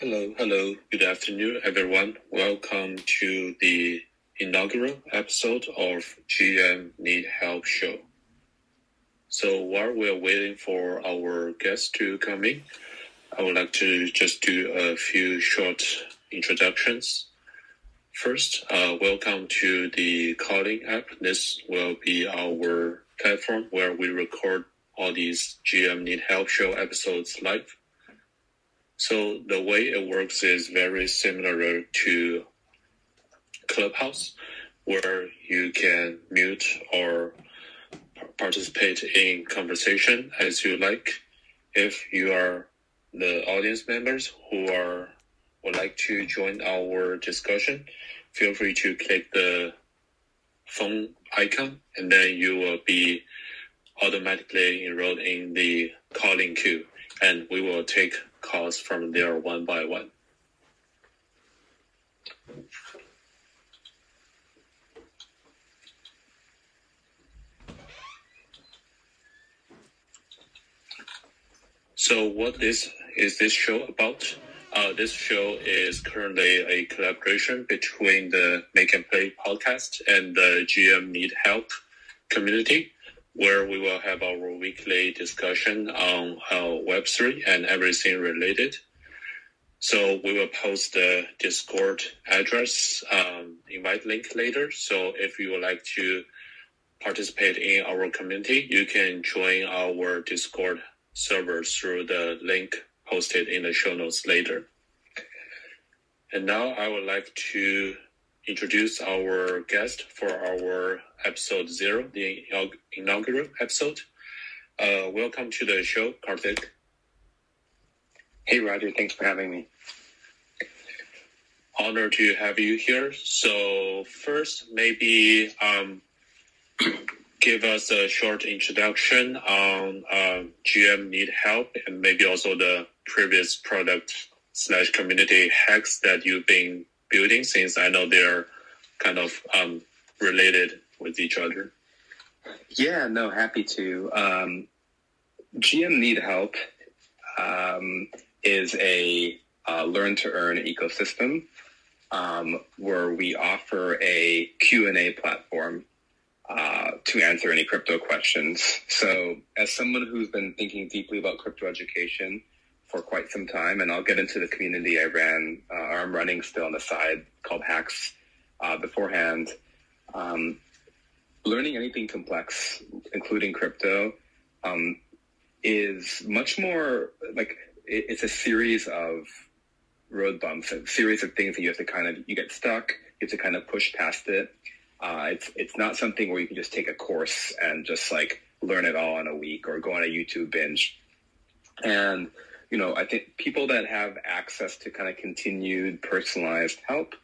Hello, hello. Good afternoon, everyone. Welcome to the inaugural episode of GM Need Help Show. So while we're waiting for our guests to come in, I would like to just do a few short introductions. First, uh, welcome to the Calling app. This will be our platform where we record all these GM Need Help Show episodes live. So the way it works is very similar to Clubhouse, where you can mute or participate in conversation as you like. If you are the audience members who are would like to join our discussion, feel free to click the phone icon and then you will be automatically enrolled in the calling queue and we will take calls from there one by one. So what is is this show about? Uh, this show is currently a collaboration between the Make and Play podcast and the GM Need Help community, where we will have our weekly discussion on uh, Web3 and everything related. So we will post the Discord address, um, invite link later. So if you would like to participate in our community, you can join our Discord server through the link posted in the show notes later. And now I would like to introduce our guest for our episode zero, the inaugural episode. Uh, welcome to the show, Karthik. Hey, Roger. Thanks for having me. Honor to have you here. So first, maybe um, give us a short introduction on uh, GM Need Help and maybe also the previous product slash community HAX that you've been building since I know they're kind of um, related with each other. Yeah, no, happy to. Um, GM Need Help um, is a uh, learn to earn ecosystem um, where we offer a Q&A platform uh, to answer any crypto questions. So, as someone who's been thinking deeply about crypto education for quite some time, and I'll get into the community I ran, uh, or I'm running still on the side called HAX uh, beforehand. Um, learning anything complex, including crypto, um, is much more like it, it's a series of road bumps, a series of things that you have to kind of you get stuck, you have to kind of push past it uh, it's it's not something where you can just take a course and just like learn it all in a week or go on a YouTube binge. And you know, I think people that have access to kind of continued personalized help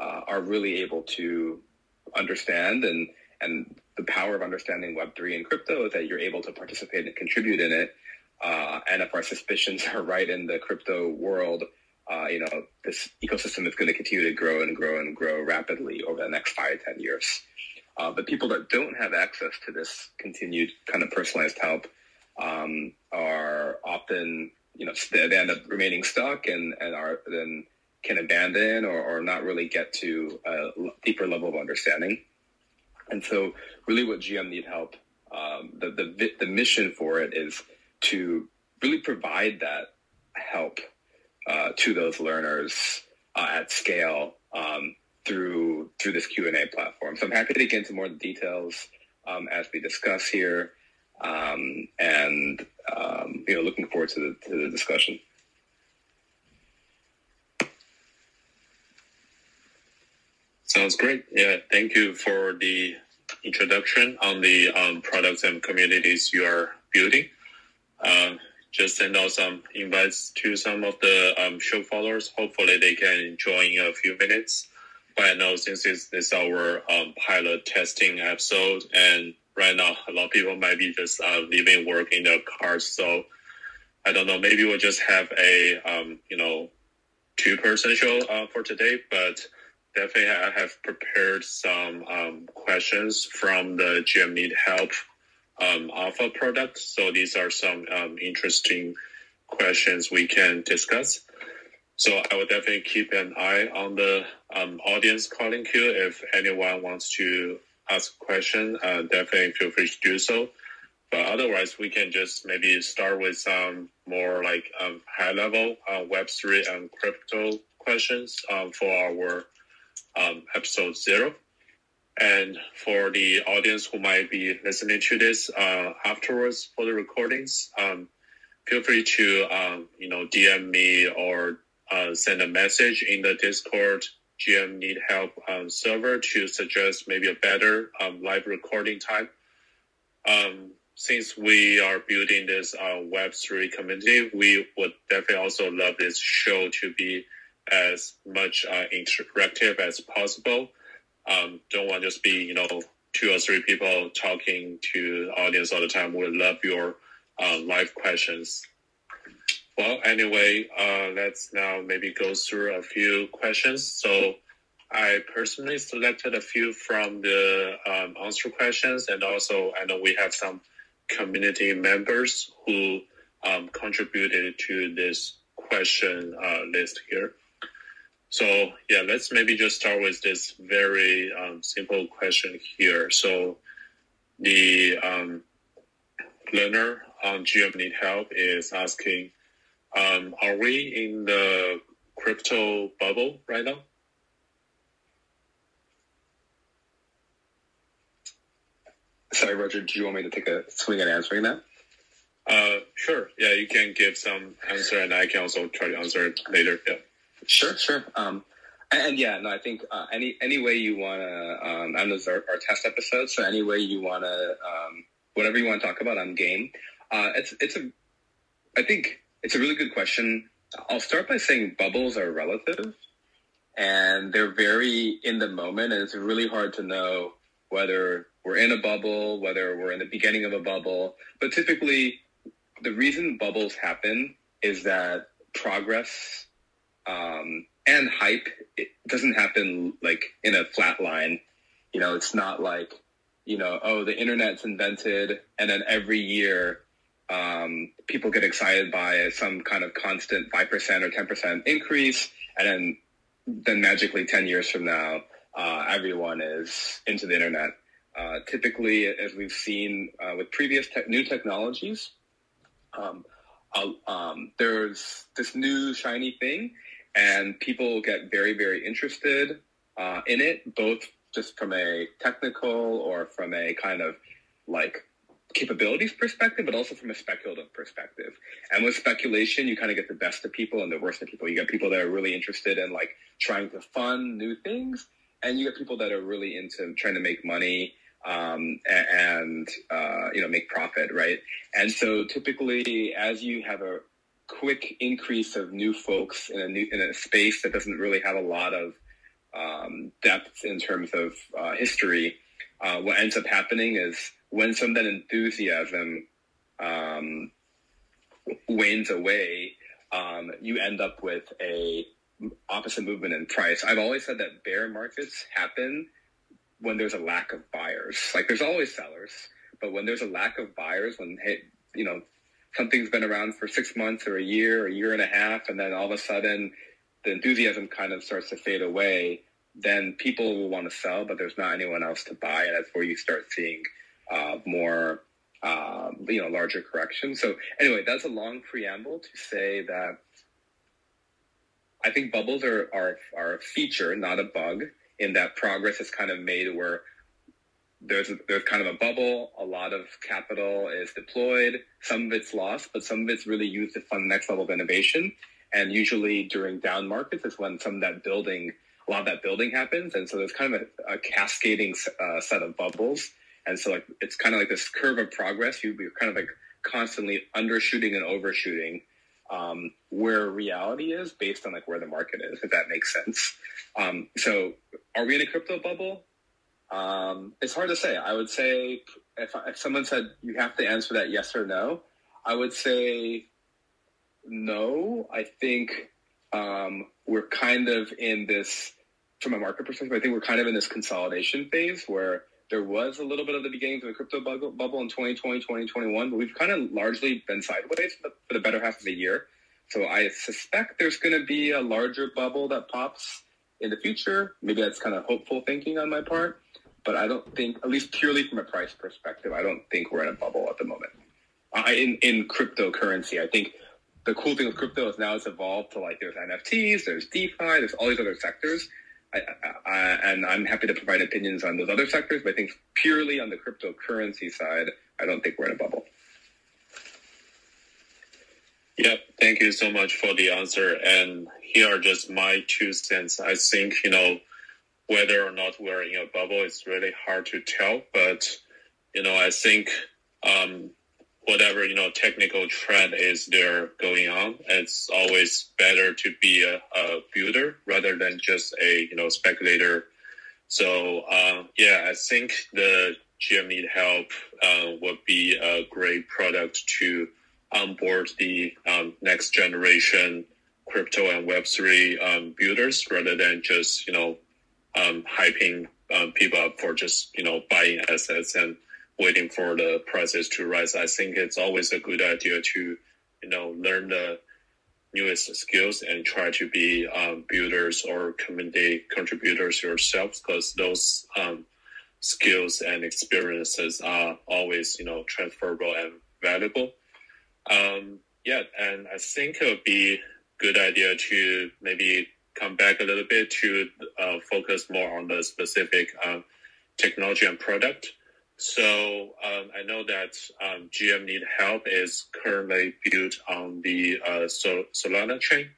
uh, are really able to understand and and the power of understanding Web three and crypto is that you're able to participate and contribute in it. Uh, and if our suspicions are right in the crypto world, uh, you know, this ecosystem is going to continue to grow and grow and grow rapidly over the next five, ten years. Uh, but people that don't have access to this continued kind of personalized help um, are often, you know, they, they end up remaining stuck and, and are then can abandon or, or not really get to a deeper level of understanding. And so, really, what GM need help, um, the, the the mission for it is to really provide that help uh, to those learners uh, at scale um, through through this Q and A platform. So I'm happy to get into more details um, as we discuss here, um, and um, you know, looking forward to the to the discussion. Sounds great. Yeah, thank you for the introduction on the um, products and communities you are building. Uh, just send out some invites to some of the um, show followers. Hopefully, they can join in a few minutes. But I know since it's, it's our um, pilot testing episode, and right now a lot of people might be just uh, leaving work in their cars. So I don't know. Maybe we'll just have a um, you know two person show uh, for today, but definitely I have prepared some um, questions from the GM Need Help um, alpha product. So these are some um, interesting questions we can discuss. So I will definitely keep an eye on the um, audience calling queue. If anyone wants to ask a question, uh, definitely feel free to do so. But otherwise, we can just maybe start with some more like um, high level uh, Web3 and crypto questions um, for our um, episode zero. And for the audience who might be listening to this uh, afterwards for the recordings, um, feel free to um, you know DM me or uh, send a message in the Discord GM Need Help um, server to suggest maybe a better um, live recording time. Um, since we are building this uh, Web3 community, we would definitely also love this show to be as much uh, interactive as possible. Um, don't want to just be, you know, two or three people talking to audience all the time. We love your uh, live questions. Well, anyway, uh, let's now maybe go through a few questions. So I personally selected a few from the um, answer questions, and also I know we have some community members who um, contributed to this question uh, list here. So yeah, let's maybe just start with this very um, simple question here. So the um, learner on GM Need Help is asking, um, are we in the crypto bubble right now? Sorry, Roger, do you want me to take a swing at answering that? Uh, sure. Yeah, you can give some answer, and I can also try to answer it later. Yeah. Sure, sure. Um, and, and yeah, no, I think uh, any any way you want to, um, and those are our test episodes. So any way you want to, um, whatever you want to talk about, I'm game. Uh, it's it's a, I think it's a really good question. I'll start by saying bubbles are relative, and they're very in the moment, and it's really hard to know whether we're in a bubble, whether we're in the beginning of a bubble. But typically, the reason bubbles happen is that progress um, and hype it doesn't happen like in a flat line. You know, it's not like you know, oh, the internet's invented, and then every year um, people get excited by some kind of constant five percent or ten percent increase, and then then magically ten years from now, uh, everyone is into the internet. Uh, typically, as we've seen uh, with previous te- new technologies, um, um, there's this new shiny thing, and people get very, very interested uh, in it, both just from a technical or from a kind of like capabilities perspective, but also from a speculative perspective. And with speculation, you kind of get the best of people and the worst of people. You get people that are really interested in like trying to fund new things, and you get people that are really into trying to make money um, and uh, you know make profit, right? And so typically, as you have a quick increase of new folks in a new in a space that doesn't really have a lot of um, depth in terms of uh, history, uh, what ends up happening is when some of that enthusiasm um, wanes away, um, you end up with a opposite movement in price. I've always said that bear markets happen when there's a lack of buyers. Like there's always sellers, but when there's a lack of buyers, when hey, you know something's been around for six months or a year, or a year and a half, and then all of a sudden the enthusiasm kind of starts to fade away, then people will want to sell, but there's not anyone else to buy, and that's where you start seeing uh, more. Uh, you know, larger corrections. So anyway, that's a long preamble to say that I think bubbles are, are, are a feature, not a bug in that progress is kind of made where there's there's kind of a bubble. A lot of capital is deployed. Some of it's lost, but some of it's really used to fund the next level of innovation. And usually during down markets is when some of that building, a lot of that building happens. And so there's kind of a, a cascading uh, set of bubbles. And so like it's kind of like this curve of progress. You, you're kind of like constantly undershooting and overshooting um, where reality is based on like where the market is, if that makes sense. Um, so, are we in a crypto bubble? Um, it's hard to say. I would say if, if someone said you have to answer that yes or no, I would say no. I think um, we're kind of in this, from a market perspective, I think we're kind of in this consolidation phase where there was a little bit of the beginnings of the crypto bubble in 2020, 2021, but we've kind of largely been sideways for the better half of the year. So I suspect there's going to be a larger bubble that pops in the future. Maybe that's kind of hopeful thinking on my part, but I don't think, at least purely from a price perspective, I don't think we're in a bubble at the moment. I, in in cryptocurrency, I think the cool thing with crypto is now it's evolved to like there's NFTs, there's DeFi, there's all these other sectors. I, I, and I'm happy to provide opinions on those other sectors, but I think purely on the cryptocurrency side, I don't think we're in a bubble. Yep, thank you so much for the answer. And here are just my two cents. I think, you know, whether or not we're in a bubble, it's really hard to tell. But, you know, I think um, whatever, you know, technical trend is there going on, it's always better to be a, a builder rather than just a, you know, speculator. So, uh, yeah, I think the GM Need Help uh, would be a great product to onboard the um, next generation crypto and Web3 um, builders rather than just, you know, um, hyping um, people up for just, you know, buying assets and waiting for the prices to rise. I think it's always a good idea to, you know, learn the newest skills and try to be um, builders or community contributors yourselves because those um, skills and experiences are always, you know, transferable and valuable. Um, yeah, and I think it would be good idea to maybe come back a little bit to uh, focus more on the specific um, technology and product. So um, I know that um, GM Need Help is currently built on the uh, Sol- Solana chain.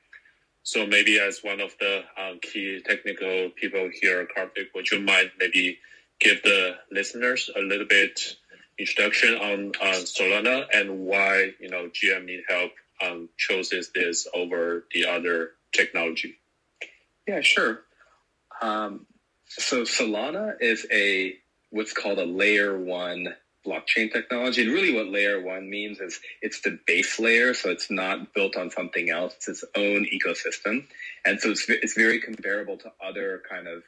So maybe as one of the um, key technical people here, Karthik, would you mind maybe give the listeners a little bit introduction on uh, Solana and why you know GM Need Help um, chooses this over the other technology? Yeah, sure. Um, so Solana is a what's called a layer one blockchain technology. And really what layer one means is it's the base layer. So it's not built on something else. It's its own ecosystem. And so it's, it's very comparable to other kind of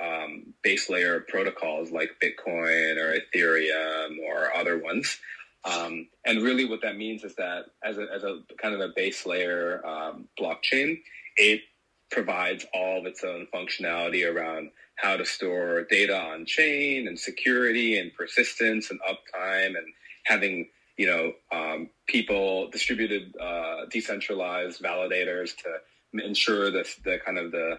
um, base layer protocols like Bitcoin or Ethereum or other ones. Um, and really, what that means is that as a, as a kind of a base layer um, blockchain, it provides all of its own functionality around how to store data on chain and security and persistence and uptime and having you know um, people distributed uh, decentralized validators to ensure the, the kind of the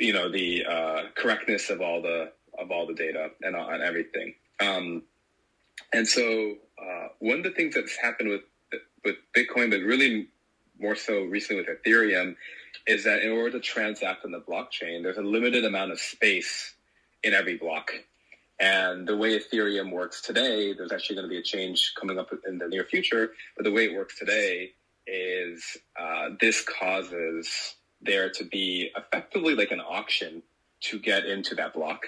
you know the uh, correctness of all the of all the data and on everything. Um, and so uh, one of the things that's happened with with Bitcoin, but really more so recently with Ethereum, is that in order to transact on the blockchain, there's a limited amount of space in every block. And the way Ethereum works today, there's actually going to be a change coming up in the near future. But the way it works today is uh, this causes there to be effectively like an auction to get into that block.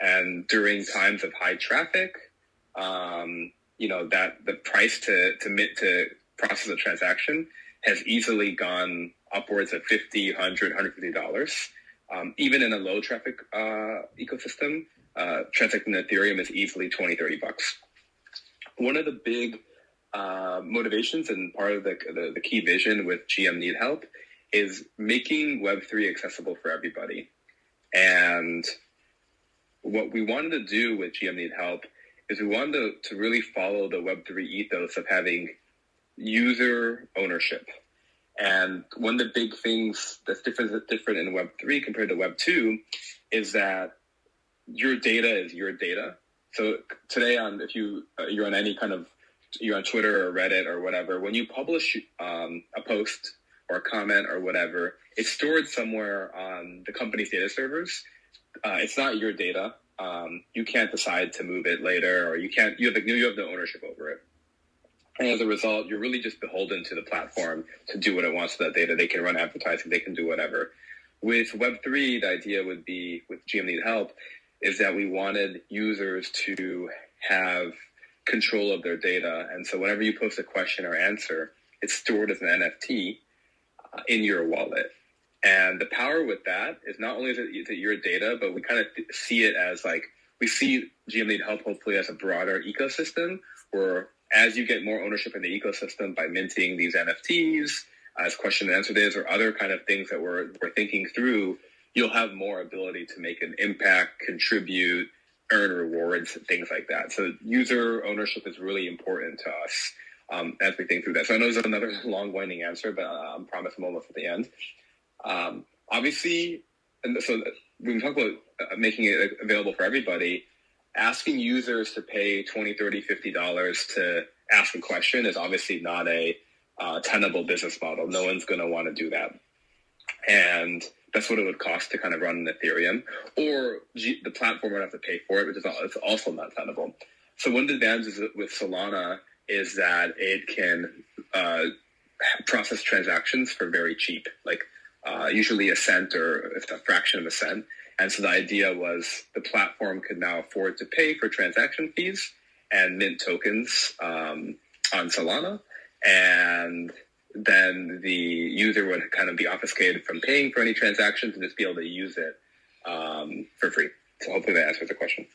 And during times of high traffic, um, you know that the price to to mit, to process a transaction has easily gone upwards of 50 100 150 dollars um, even in a low traffic uh, ecosystem uh, transacting ethereum is easily 20 30 bucks one of the big uh, motivations and part of the, the, the key vision with gm need help is making Web3 accessible for everybody. And what we wanted to do with GM Need Help is we wanted to, to really follow the Web3 ethos of having user ownership. And one of the big things that's different, different in Web3 compared to Web2 is that your data is your data. So today on, if you, uh, you're on any kind of, you're on Twitter or Reddit or whatever, when you publish um, a post or a comment or whatever, it's stored somewhere on the company's data servers. Uh, it's not your data. Um, you can't decide to move it later, or you can't. You have you have no ownership over it. And as a result, you're really just beholden to the platform to do what it wants with that data. They can run advertising, they can do whatever. With Web3, the idea would be with GM Need Help is that we wanted users to have control of their data. And so whenever you post a question or answer, it's stored as an NFT in your wallet. And the power with that is not only is it your data, but we kind of see it as like we see GM Need Help hopefully as a broader ecosystem where as you get more ownership in the ecosystem by minting these NFTs, as question and answer days or other kind of things that we're, we're thinking through, you'll have more ability to make an impact, contribute, earn rewards, things like that. So user ownership is really important to us um, as we think through that. So I know there's another long winding answer, but uh, I promise I'm almost at the end. Um, obviously, and so when we talk about uh, making it available for everybody, asking users to pay 20, 30, 50 dollars to ask a question is obviously not a uh, tenable business model. No one's going to want to do that. And that's what it would cost to kind of run an Ethereum, or G- the platform would have to pay for it, which is it's also not tenable. So one of the advantages with Solana is that it can uh, process transactions for very cheap, like uh, usually a cent or a fraction of a cent. And so the idea was the platform could now afford to pay for transaction fees and mint tokens um, on Solana. And then the user would kind of be obfuscated from paying for any transactions and just be able to use it um, for free. So hopefully that answers the question.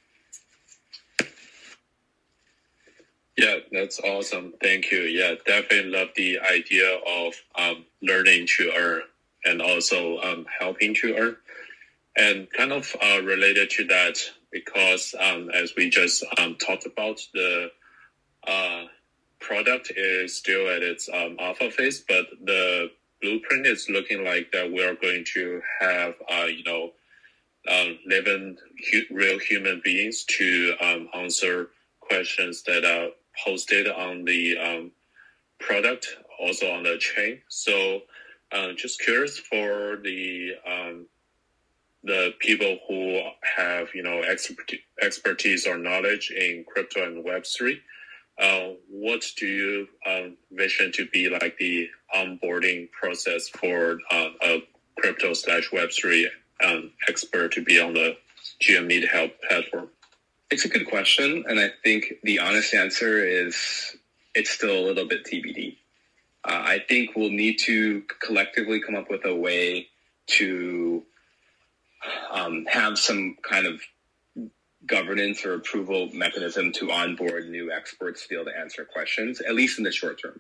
Yeah, that's awesome. Thank you. Yeah, definitely love the idea of um, learning to earn and also um, helping to earn. And kind of uh, related to that, because um, as we just um, talked about, the uh, product is still at its um, alpha phase, but the blueprint is looking like that we're going to have, uh, you know, um, living hu- real human beings to answer questions that are posted on the um, product, also on the chain. So, uh, just curious for the um, the people who have you know expertise or knowledge in crypto and Web three uh, what do you um, vision to be like the onboarding process for uh, a crypto slash Web three um, expert to be on the GM Need Help platform? It's a good question, and I think the honest answer is it's still a little bit TBD. Uh, I think we'll need to collectively come up with a way to um, have some kind of governance or approval mechanism to onboard new experts to be able to answer questions, at least in the short term.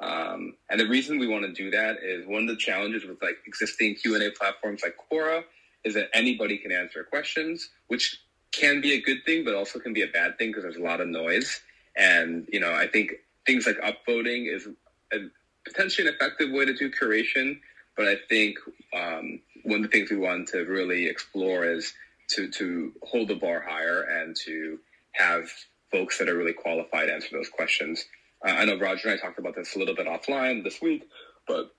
Um, and the reason we want to do that is one of the challenges with like existing Q and A platforms like Quora is that anybody can answer questions, which can be a good thing, but also can be a bad thing because there's a lot of noise. And you know, I think things like upvoting is a potentially an effective way to do curation. But I think um, one of the things we want to really explore is to to hold the bar higher and to have folks that are really qualified answer those questions. Uh, I know Roger and I talked about this a little bit offline this week, but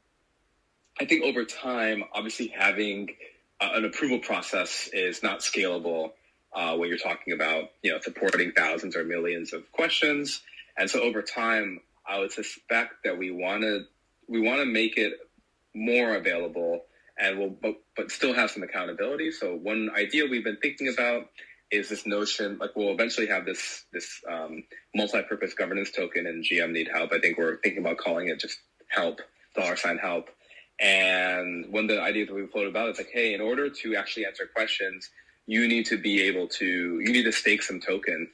I think over time, obviously having uh, an approval process is not scalable uh, when you're talking about you know supporting thousands or millions of questions. And so over time, I would suspect that we want to we want to make it more available and we'll but, but still have some accountability. So one idea we've been thinking about is this notion like we'll eventually have this this um, multi-purpose governance token and GM need help. I think we're thinking about calling it just help dollar sign help. And one of the ideas that we floated about is like, hey, in order to actually answer questions, you need to be able to you need to stake some token,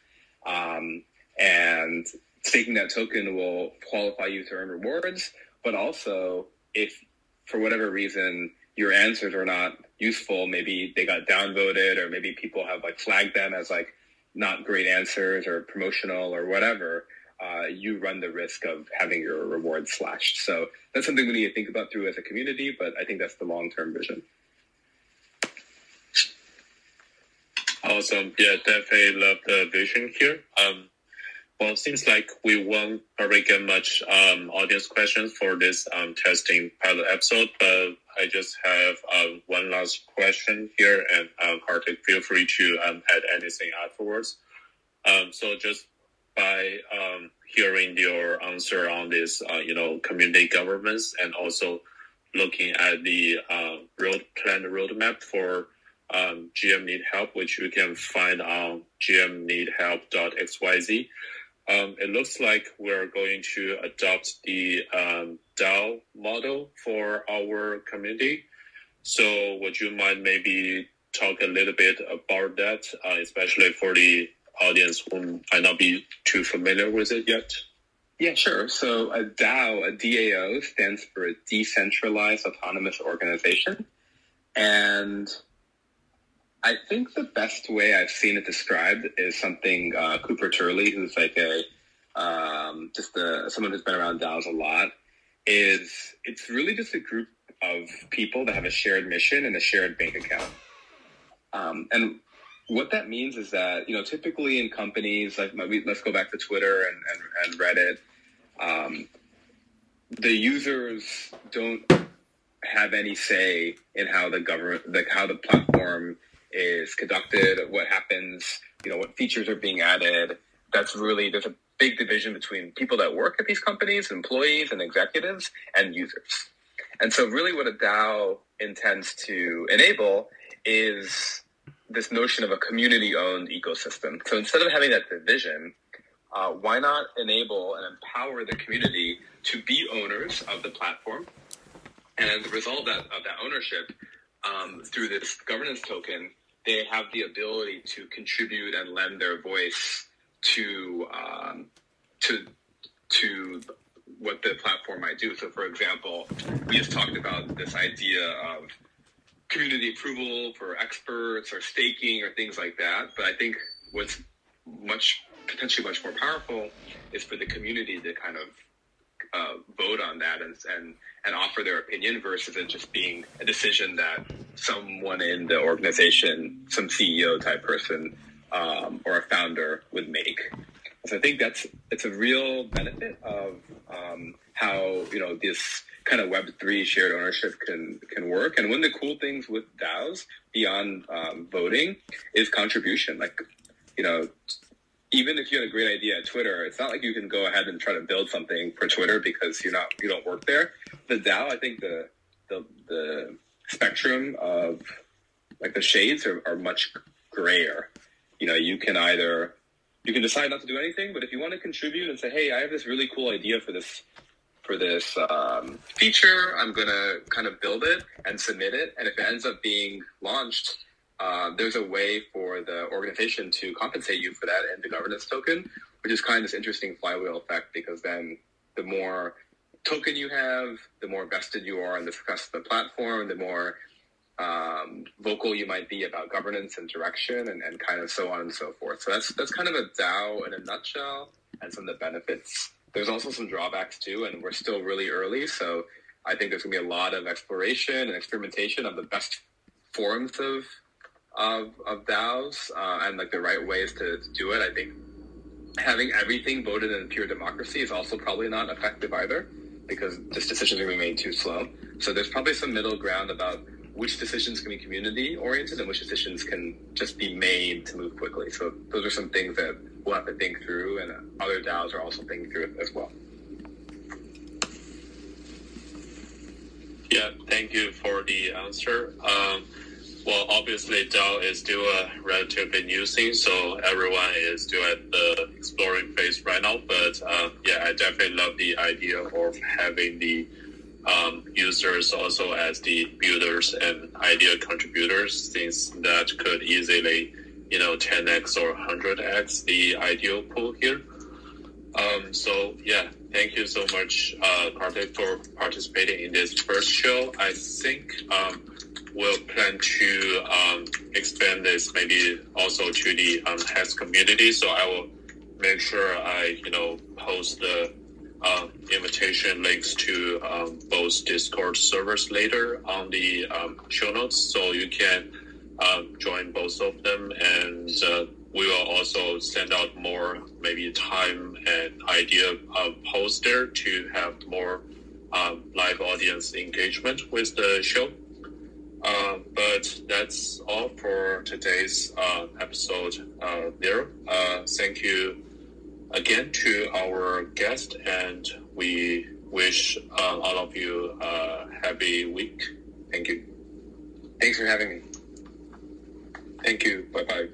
um, and staking that token will qualify you to earn rewards. But also, if for whatever reason your answers are not useful. Maybe they got downvoted or maybe people have like flagged them as like not great answers or promotional or whatever. Uh, you run the risk of having your reward slashed. So that's something we need to think about through as a community, but I think that's the long-term vision. Awesome. Yeah, definitely love the vision here. Um, well, it seems like we won't probably get much um, audience questions for this um, testing pilot episode, but I just have um, one last question here, and um, Kartik, feel free to um, add anything afterwards. Um, so, just by um, hearing your answer on this, uh, you know, community governments, and also looking at the uh, road plan roadmap for um, GM Need Help, which you can find on gmneedhelp.xyz. Um, it looks like we're going to adopt the um, DAO model for our community. So, would you mind maybe talk a little bit about that, uh, especially for the audience who might not be too familiar with it yet? Yeah, sure. So a DAO, a DAO, stands for a decentralized autonomous organization, and I think the best way I've seen it described is something uh, Cooper Turley, who's like a um, just a, someone who's been around DAOs a lot, is it's really just a group of people that have a shared mission and a shared bank account. Um, and what that means is that you know typically in companies like let's go back to Twitter and, and, and Reddit, um, the users don't have any say in how the government, like how the platform is conducted, what happens, you know, what features are being added. That's really there's a big division between people that work at these companies, employees and executives, and users. And so, really, what a DAO intends to enable is this notion of a community-owned ecosystem. So instead of having that division, uh, why not enable and empower the community to be owners of the platform? And as a result of that, of that ownership, um, through this governance token, they have the ability to contribute and lend their voice to um, to to what the platform might do. So, for example, we just talked about this idea of community approval for experts or staking or things like that. But I think what's much potentially much more powerful is for the community to kind of uh, vote on that and, and and offer their opinion versus it just being a decision that someone in the organization, some CEO type person um, or a founder would make. So I think that's it's a real benefit of um, how you know this kind of Web three shared ownership can can work. And one of the cool things with DAOs beyond um, voting is contribution. Like you know, even if you had a great idea at Twitter, it's not like you can go ahead and try to build something for Twitter because you're not you don't work there. The DAO, I think the the the spectrum of like the shades are, are much grayer. You know, you can either you can decide not to do anything, but if you want to contribute and say, hey, I have this really cool idea for this for this um, feature, I'm gonna kind of build it and submit it, and if it ends up being launched uh, there's a way for the organization to compensate you for that in the governance token, which is kind of this interesting flywheel effect because then the more token you have, the more vested you are in the success of the platform, the more um, vocal you might be about governance and direction and, and kind of so on and so forth. So that's that's kind of a DAO in a nutshell and some of the benefits. There's also some drawbacks too, and we're still really early. So I think there's gonna be a lot of exploration and experimentation of the best forms of of, of DAOs uh, and like the right ways to, to do it. I think having everything voted in pure democracy is also probably not effective either because just decisions are made too slow. So there's probably some middle ground about which decisions can be community oriented and which decisions can just be made to move quickly. So those are some things that we'll have to think through, and other DAOs are also thinking through it as well. Yeah, thank you for the answer. Um, well, obviously, DAO is still a relatively new thing, so everyone is still at the exploring phase right now. But um, yeah, I definitely love the idea of having the um, users also as the builders and idea contributors, since that could easily, you know, 10x or 100x the ideal pool here. Um, so yeah, thank you so much, uh, Kartik, for participating in this first show. I think um, we'll plan to um, expand this maybe also to the um, HAX community. So I will make sure I, you know, post the uh, invitation links to um, both Discord servers later on the um, show notes, so you can um, join both of them. And uh, we will also send out more maybe time and idea uh, posts there to have more um, live audience engagement with the show. Uh, but that's all for today's uh, episode uh, there. Uh, thank you again to our guest, and we wish uh, all of you a happy week. Thank you. Thanks for having me. Thank you. Bye bye.